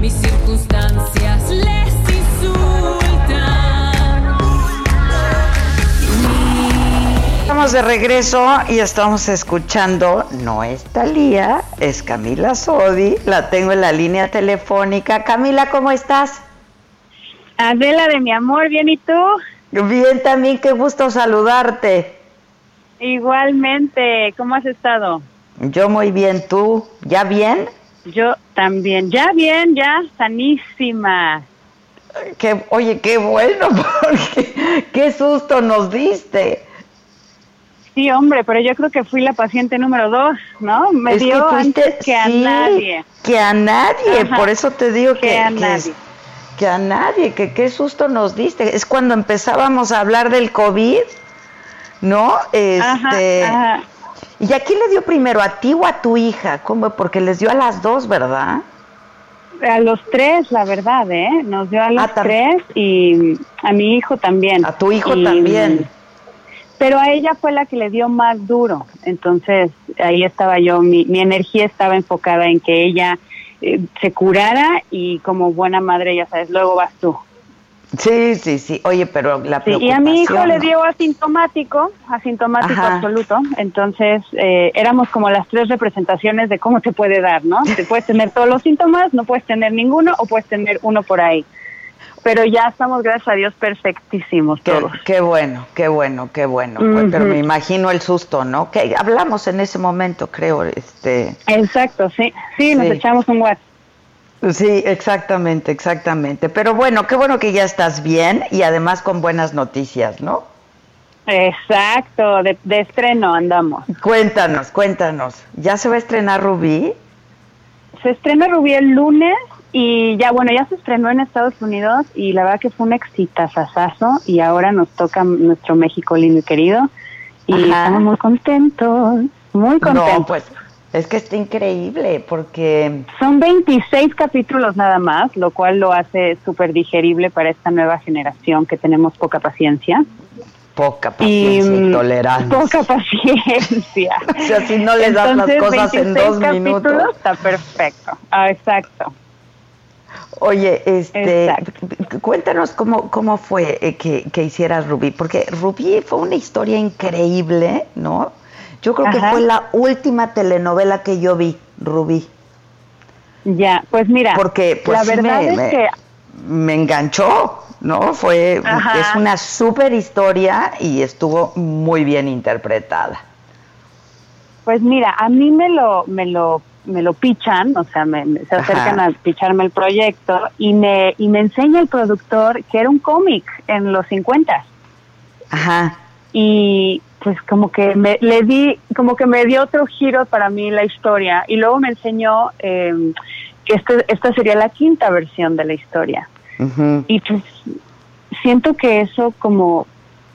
Mis circunstancias les insultan. Estamos de regreso y estamos escuchando, no es Talía, es Camila Sodi, la tengo en la línea telefónica. Camila, ¿cómo estás? Adela de mi amor, bien y tú? Bien también, qué gusto saludarte. Igualmente, ¿cómo has estado? Yo muy bien, ¿tú? ¿Ya bien? Yo también, ya bien, ya sanísima. Qué, oye, qué bueno, porque qué susto nos diste. Sí, hombre, pero yo creo que fui la paciente número dos, ¿no? Me Es que dio fuiste- antes que a sí, nadie. Que a nadie, Ajá, por eso te digo que que, a que nadie. que a nadie, que qué susto nos diste. Es cuando empezábamos a hablar del COVID, ¿no? Este, Ajá, ajá. ¿Y a quién le dio primero, a ti o a tu hija? ¿Cómo? Porque les dio a las dos, ¿verdad? A los tres, la verdad, ¿eh? Nos dio a los Ah, tam- tres y a mi hijo también. A tu hijo Y- también. Pero a ella fue la que le dio más duro. Entonces, ahí estaba yo, mi, mi energía estaba enfocada en que ella eh, se curara y como buena madre, ya sabes, luego vas tú. Sí, sí, sí. Oye, pero la Sí, y a mi hijo preocupación, le dio asintomático, asintomático Ajá. absoluto. Entonces, eh, éramos como las tres representaciones de cómo te puede dar, ¿no? Te puedes tener todos los síntomas, no puedes tener ninguno o puedes tener uno por ahí. Pero ya estamos, gracias a Dios, perfectísimos Qué, todos. qué bueno, qué bueno, qué bueno. Pues, Pero me imagino el susto, ¿no? Que hablamos en ese momento, creo, este. Exacto, sí. Sí, nos echamos un WhatsApp. Sí, exactamente, exactamente. Pero bueno, qué bueno que ya estás bien y además con buenas noticias, ¿no? Exacto, de, de estreno andamos. Cuéntanos, cuéntanos. ¿Ya se va a estrenar Rubí? Se estrena Rubí el lunes y ya, bueno, ya se estrenó en Estados Unidos y la verdad que fue un exitazazazo y ahora nos toca nuestro México lindo y querido y Ajá. estamos muy contentos, muy contentos. No, pues es que está increíble porque Son 26 capítulos nada más, lo cual lo hace súper digerible para esta nueva generación que tenemos poca paciencia. poca paciencia y, mm, tolerancia. Poca paciencia. O sea, si no le das las cosas en 26 dos capítulos, minutos. Está perfecto. Ah, exacto. Oye, este, Exacto. cuéntanos cómo, cómo fue eh, que, que hicieras Rubí, porque Rubí fue una historia increíble, ¿no? Yo creo que fue la última telenovela que yo vi, Rubí, Ya, pues mira, porque pues la verdad me, es me- que me enganchó, ¿no? Fue, Ajá. es una súper historia y estuvo muy bien interpretada. Pues mira, a mí me lo, me lo, me lo pichan, o sea, me, me- se Ajá. acercan a picharme el proyecto y me, y me enseña el productor que era un cómic en los 50 Ajá, y pues como que me, le di, como que me dio otro giro para mí la historia y luego me enseñó eh, que este, esta sería la quinta versión de la historia. Y pues siento que eso como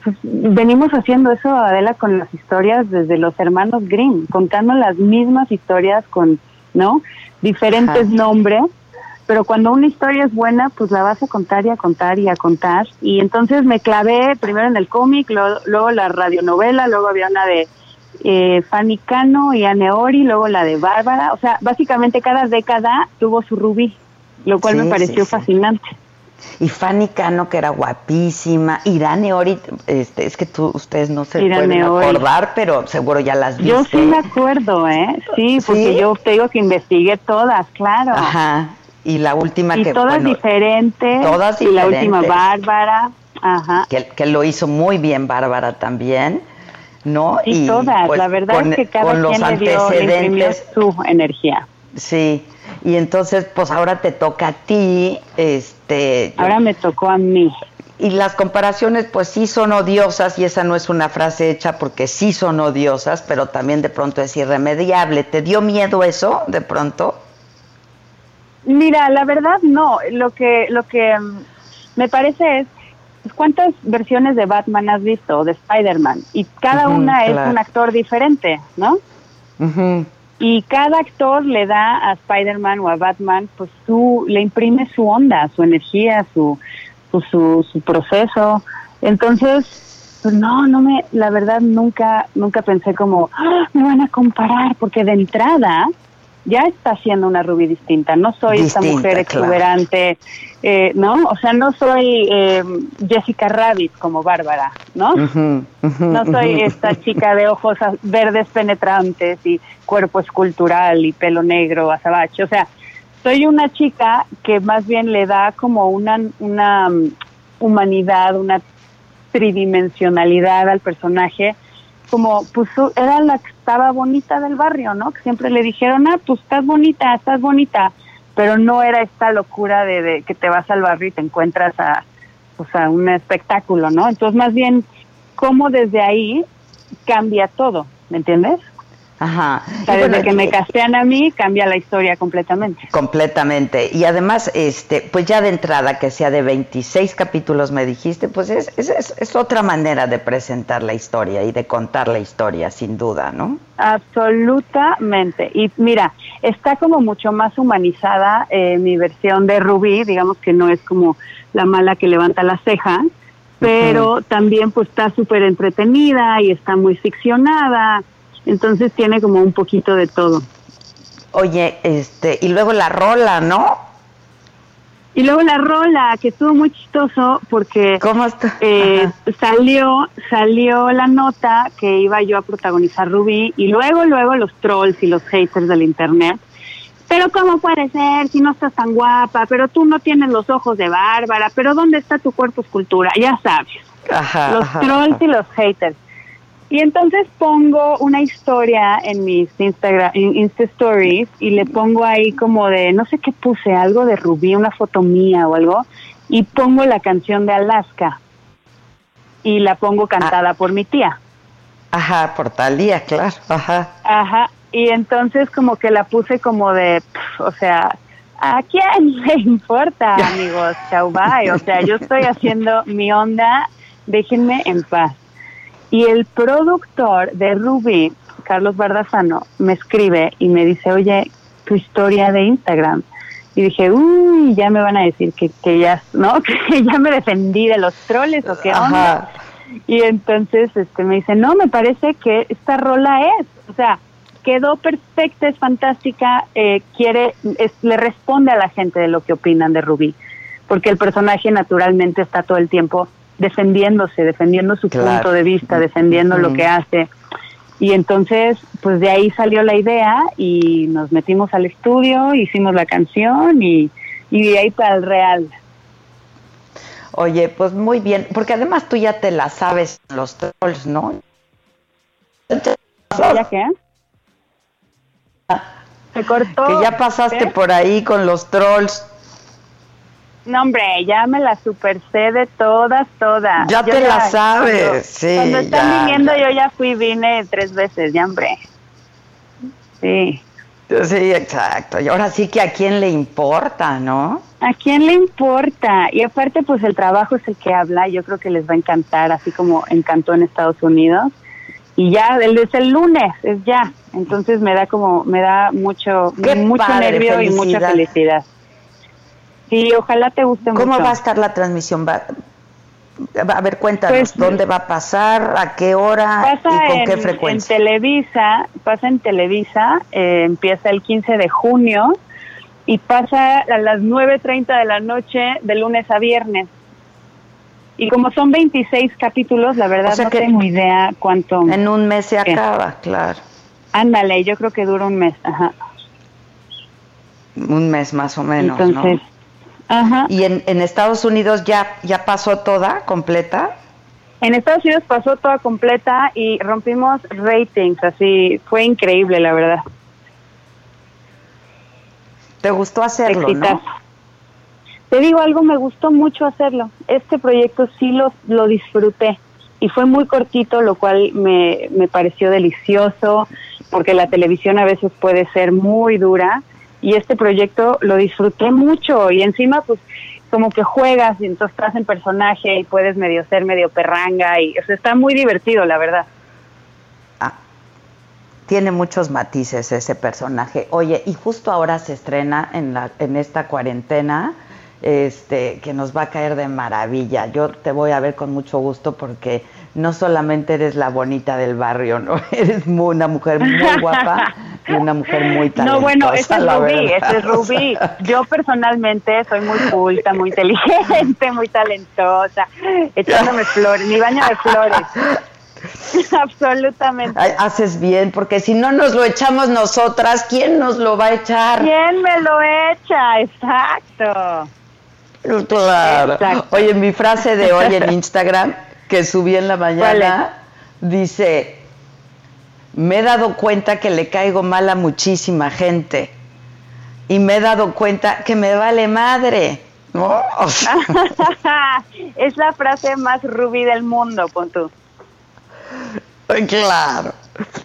pues, venimos haciendo eso Adela con las historias desde los hermanos Grimm, contando las mismas historias con, ¿no? diferentes Ajá. nombres, pero cuando una historia es buena, pues la vas a contar y a contar y a contar. Y entonces me clavé primero en el cómic, lo- luego la radionovela, luego había una de eh, Fanny Cano y Anne Ori, luego la de Bárbara. O sea, básicamente cada década tuvo su rubí, lo cual Sí, me pareció sí, sí. fascinante. Y Fanny Cano, que era guapísima. Irane Ori, este, es que tú, ustedes no se Irane pueden Ori. acordar, pero seguro ya las viste. Yo sí me acuerdo, ¿eh? Sí, porque ¿Sí? yo te digo que investigué todas, claro. Ajá. Y la última y que, todas bueno, diferentes. todas Y la última. Bárbara. Ajá. que, que lo hizo muy bien Bárbara también, ¿no? Y, todas, pues, la verdad con, es que cada con los quien le, dio, le antecedentes, su energía. sí. Y entonces, pues ahora te toca a ti, este. yo- Ahora me tocó a mí. y las comparaciones pues sí son odiosas y esa no es una frase hecha porque sí son odiosas, pero también de pronto es irremediable. ¿Te dio miedo eso de pronto? Mira, la verdad no. Lo que lo que mm, me parece es cuántas versiones de Batman has visto de Spider-Man y cada una es un actor diferente, ¿no? Y cada actor le da a Spider-Man o a Batman, pues su, le imprime su onda, su energía, su, su, su proceso. Entonces, pues no, no me, la verdad nunca, nunca pensé como, "Ah, me van a comparar, porque de entrada ya está siendo una Ruby distinta. No soy esta mujer claro. exuberante, eh, ¿no? O sea, no soy eh, Jessica Rabbit como Bárbara, ¿no? No soy esta chica de ojos verdes penetrantes y cuerpo escultural y pelo negro azabache. O sea, soy una chica que más bien le da como una, una mm, humanidad, una tridimensionalidad al personaje. Como, pues era la que estaba bonita del barrio, ¿no? Que siempre le dijeron, ah, pues estás bonita, estás bonita. Pero no era esta locura de, de que te vas al barrio y te encuentras a, o sea, un espectáculo, ¿no? Entonces, más bien, cómo desde ahí cambia todo, ¿me entiendes? Ajá. O sea, Y bueno, desde que me castean a mí, cambia la historia completamente. Completamente. Y además, este, pues ya de entrada, que sea de 26 capítulos, me dijiste, pues es, es, es- otra manera de presentar la historia y de contar la historia, sin duda, ¿no? Absolutamente. Y mira, está como mucho más humanizada eh, mi versión de Rubí, digamos que no es como la mala que levanta la ceja, pero también pues está súper entretenida y está muy ficcionada, entonces tiene como un poquito de todo. Oye, este, y luego la rola, ¿no? Y luego la rola, que estuvo muy chistoso porque ¿Cómo está? eh, salió salió la nota que iba yo a protagonizar Rubí y luego luego los trolls y los haters del internet pero cómo puede ser si no estás tan guapa pero tú no tienes los ojos de Bárbara pero dónde está tu cuerpo escultura ya sabes Ajá, los ajá, trolls ajá. y los haters y entonces pongo una historia en mis Instagram, en Insta Stories y le pongo ahí como de, no sé qué puse, algo de Rubí, una foto mía o algo, y pongo la canción de Alaska y la pongo cantada por mi tía. Ajá, por Talía, claro. Ajá. Ajá, y entonces como que la puse como de, o sea, ¿a quién le importa, amigos? Chau, bye. O sea, yo estoy haciendo mi onda, déjenme en paz. Y el productor de Ruby, Carlos Bardazano, me escribe y me dice, oye, tu historia de Instagram. Y dije, uy, ya me van a decir que, que ya, ¿no? Que ya me defendí de los troles o qué onda. Ajá. Y entonces este me dice, no, me parece que esta rola es, o sea, quedó perfecta, es fantástica, eh, quiere, es- le responde a la gente de lo que opinan de Rubí, porque el personaje naturalmente está todo el tiempo defendiéndose, defendiendo su Claro. punto de vista, defendiendo lo que hace. Y entonces, pues de ahí salió la idea y nos metimos al estudio, hicimos la canción y, y de ahí para el real. Oye, pues muy bien, porque además tú ya te la sabes los trolls, ¿no? ¿Ya qué? Se cortó. Que ya pasaste por ahí con los trolls. No, hombre, ya me la super sé de todas, todas. Ya te la sabes, cuando- sí, Cuando están ya, viniendo, ya. yo ya fui, vine tres veces, ya, hombre. Sí. Sí, exacto. Y ahora sí que a quién le importa, ¿no? ¿A quién le importa? Y aparte, pues el trabajo es el que habla. Yo creo que les va a encantar, así como encantó en Estados Unidos. Y ya, es el lunes, es ya. Entonces me da como, me da mucho, Qué mucho padre, nervio y mucha felicidad. Sí, ojalá te guste ¿Cómo mucho. va a estar la transmisión? Va- A ver, cuéntanos, Pues, ¿dónde va a pasar? ¿A qué hora? Pasa ¿Y con en, qué en frecuencia? Televisa, pasa en Televisa, eh, empieza el 15 de junio y pasa a las 9.30 de la noche de lunes a viernes. Y como son 26 capítulos, la verdad O sea no que tengo idea cuánto... En un mes se ¿Qué? acaba, claro. Ándale, yo creo que dura un mes. Ajá. Un mes más o menos, Entonces, ¿no? Ajá. ¿Y en, en Estados Unidos ya, ya pasó toda, completa? En Estados Unidos pasó toda completa y rompimos ratings, así fue increíble, la verdad. ¿Te gustó hacerlo, no? Te digo algo, me gustó mucho hacerlo. Este proyecto sí lo, lo disfruté y fue muy cortito, lo cual me, me pareció delicioso, porque la televisión a veces puede ser muy dura y este proyecto lo disfruté mucho y encima pues como que juegas y entonces estás en personaje y puedes medio ser medio perranga y o está muy divertido, la verdad. Ah, tiene muchos matices ese personaje. Oye, y justo ahora se estrena en, la, en esta cuarentena este, que nos va a caer de maravilla. Yo te voy a ver con mucho gusto porque no solamente eres la bonita del barrio, ¿no? Eres muy, una mujer muy guapa y una mujer muy talentosa. No, bueno, ese es Rubí, ese es Rubí. Yo personalmente soy muy culta, muy inteligente, muy talentosa, echándome flores, mi baño de flores. Absolutamente. Ay, haces bien, porque si no nos lo echamos nosotras, ¿quién nos lo va a echar? ¿Quién me lo echa? Exacto. Claro. Exacto. Oye, mi frase de hoy en Instagram, que subí en la mañana, dice, me he dado cuenta que le caigo mal a muchísima gente y me he dado cuenta que me vale madre. ¿no? O sea, es la frase más rubí del mundo, pon tú. Claro.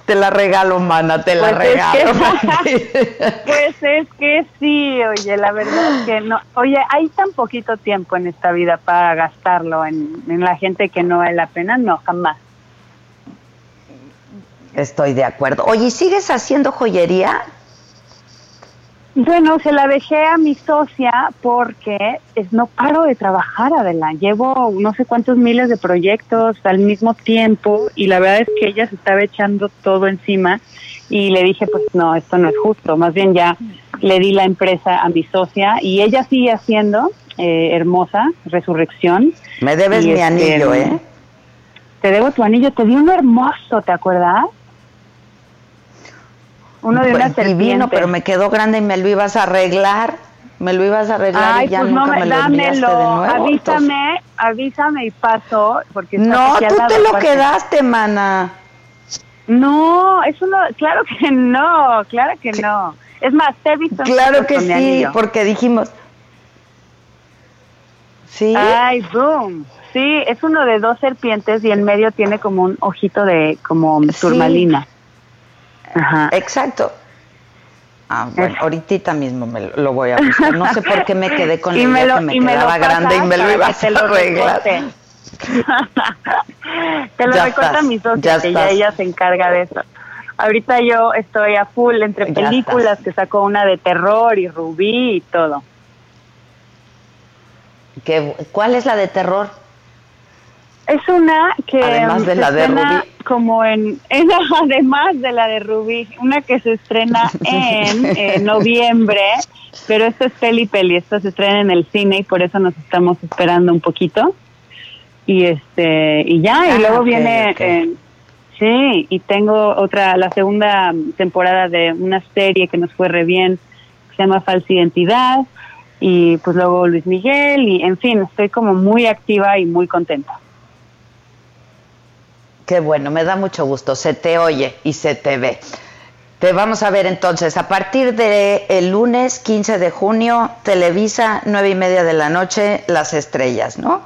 Te la regalo, mana, te la Pues es regalo. que- pues es que sí, oye, la verdad es que no. Oye, hay tan poquito tiempo en esta vida para gastarlo en, en la gente que no vale la pena, no, jamás. Estoy de acuerdo. Oye, ¿y ¿sigues haciendo joyería? Bueno, se la dejé a mi socia porque es, no paro de trabajar, Adela. Llevo no sé cuántos miles de proyectos al mismo tiempo y la verdad es que ella se estaba echando todo encima y le dije, pues no, esto no es justo. Más bien ya le di la empresa a mi socia y ella sigue haciendo eh, Hermosa, Resurrección. Me debes Y mi este, anillo, ¿eh? Te debo tu anillo, te di uno hermoso, ¿te acuerdas? Uno de una Pues, divino, serpiente. pero me quedó grande y me lo ibas a arreglar. Me lo ibas a arreglar Ay, y ya pues no nunca me, me, lo dámelo, de nuevo. avísame, avísame y paso, porque No, tú te lo quedaste, mana. No, eso no, claro que no, claro que no. Es más, te he visto Claro que sí, porque dijimos. Sí. Ay, boom. Sí, es uno de dos serpientes y en medio tiene como un ojito de como Sí. Ajá. Exacto. Ah, bueno, ahorita mismo me lo, lo voy a buscar. No sé por qué me quedé con la idea lo- que me quedaba grande y me lo ibas a lo arreglar. Te lo Ya recorta estás, mi socia, ya que ya ella se encarga de eso. Ahorita yo estoy a full entre películas, que sacó una de terror y Rubí y todo. ¿Qué- ¿Cuál es la de terror? Es una que Además de se la de Rubí. Como en, en- además de la de Rubí, una que se estrena en eh, noviembre, pero esta es peli peli, esta se estrena en el cine y por eso nos estamos esperando un poquito. Y este y ya Ah, y luego ok, viene eh, sí, y tengo otra la segunda temporada de una serie que nos fue re bien, que se llama Falsa Identidad y pues luego Luis Miguel y en fin, estoy como muy activa y muy contenta. Qué bueno, me da mucho gusto. Se te oye y se te ve. Te vamos a ver entonces a partir de el lunes 15 de junio, Televisa, nueve y media de la noche, Las Estrellas, ¿no?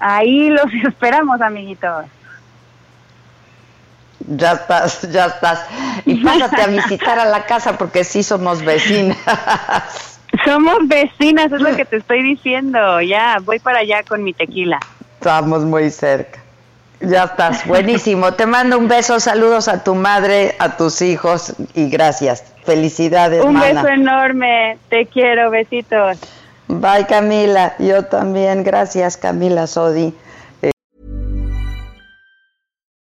Ahí los esperamos, amiguitos. Ya estás, ya estás. Y pásate a visitar a la casa porque sí somos vecinas. Somos vecinas, es lo que te estoy diciendo. Ya, voy para allá con mi tequila. Estamos muy cerca. Ya estás, buenísimo. Te mando un beso, saludos a tu madre, a tus hijos y gracias. Felicidades, Un mana. beso enorme, te quiero, besitos. Bye, Camila. Yo también. Gracias, Camila Sodi.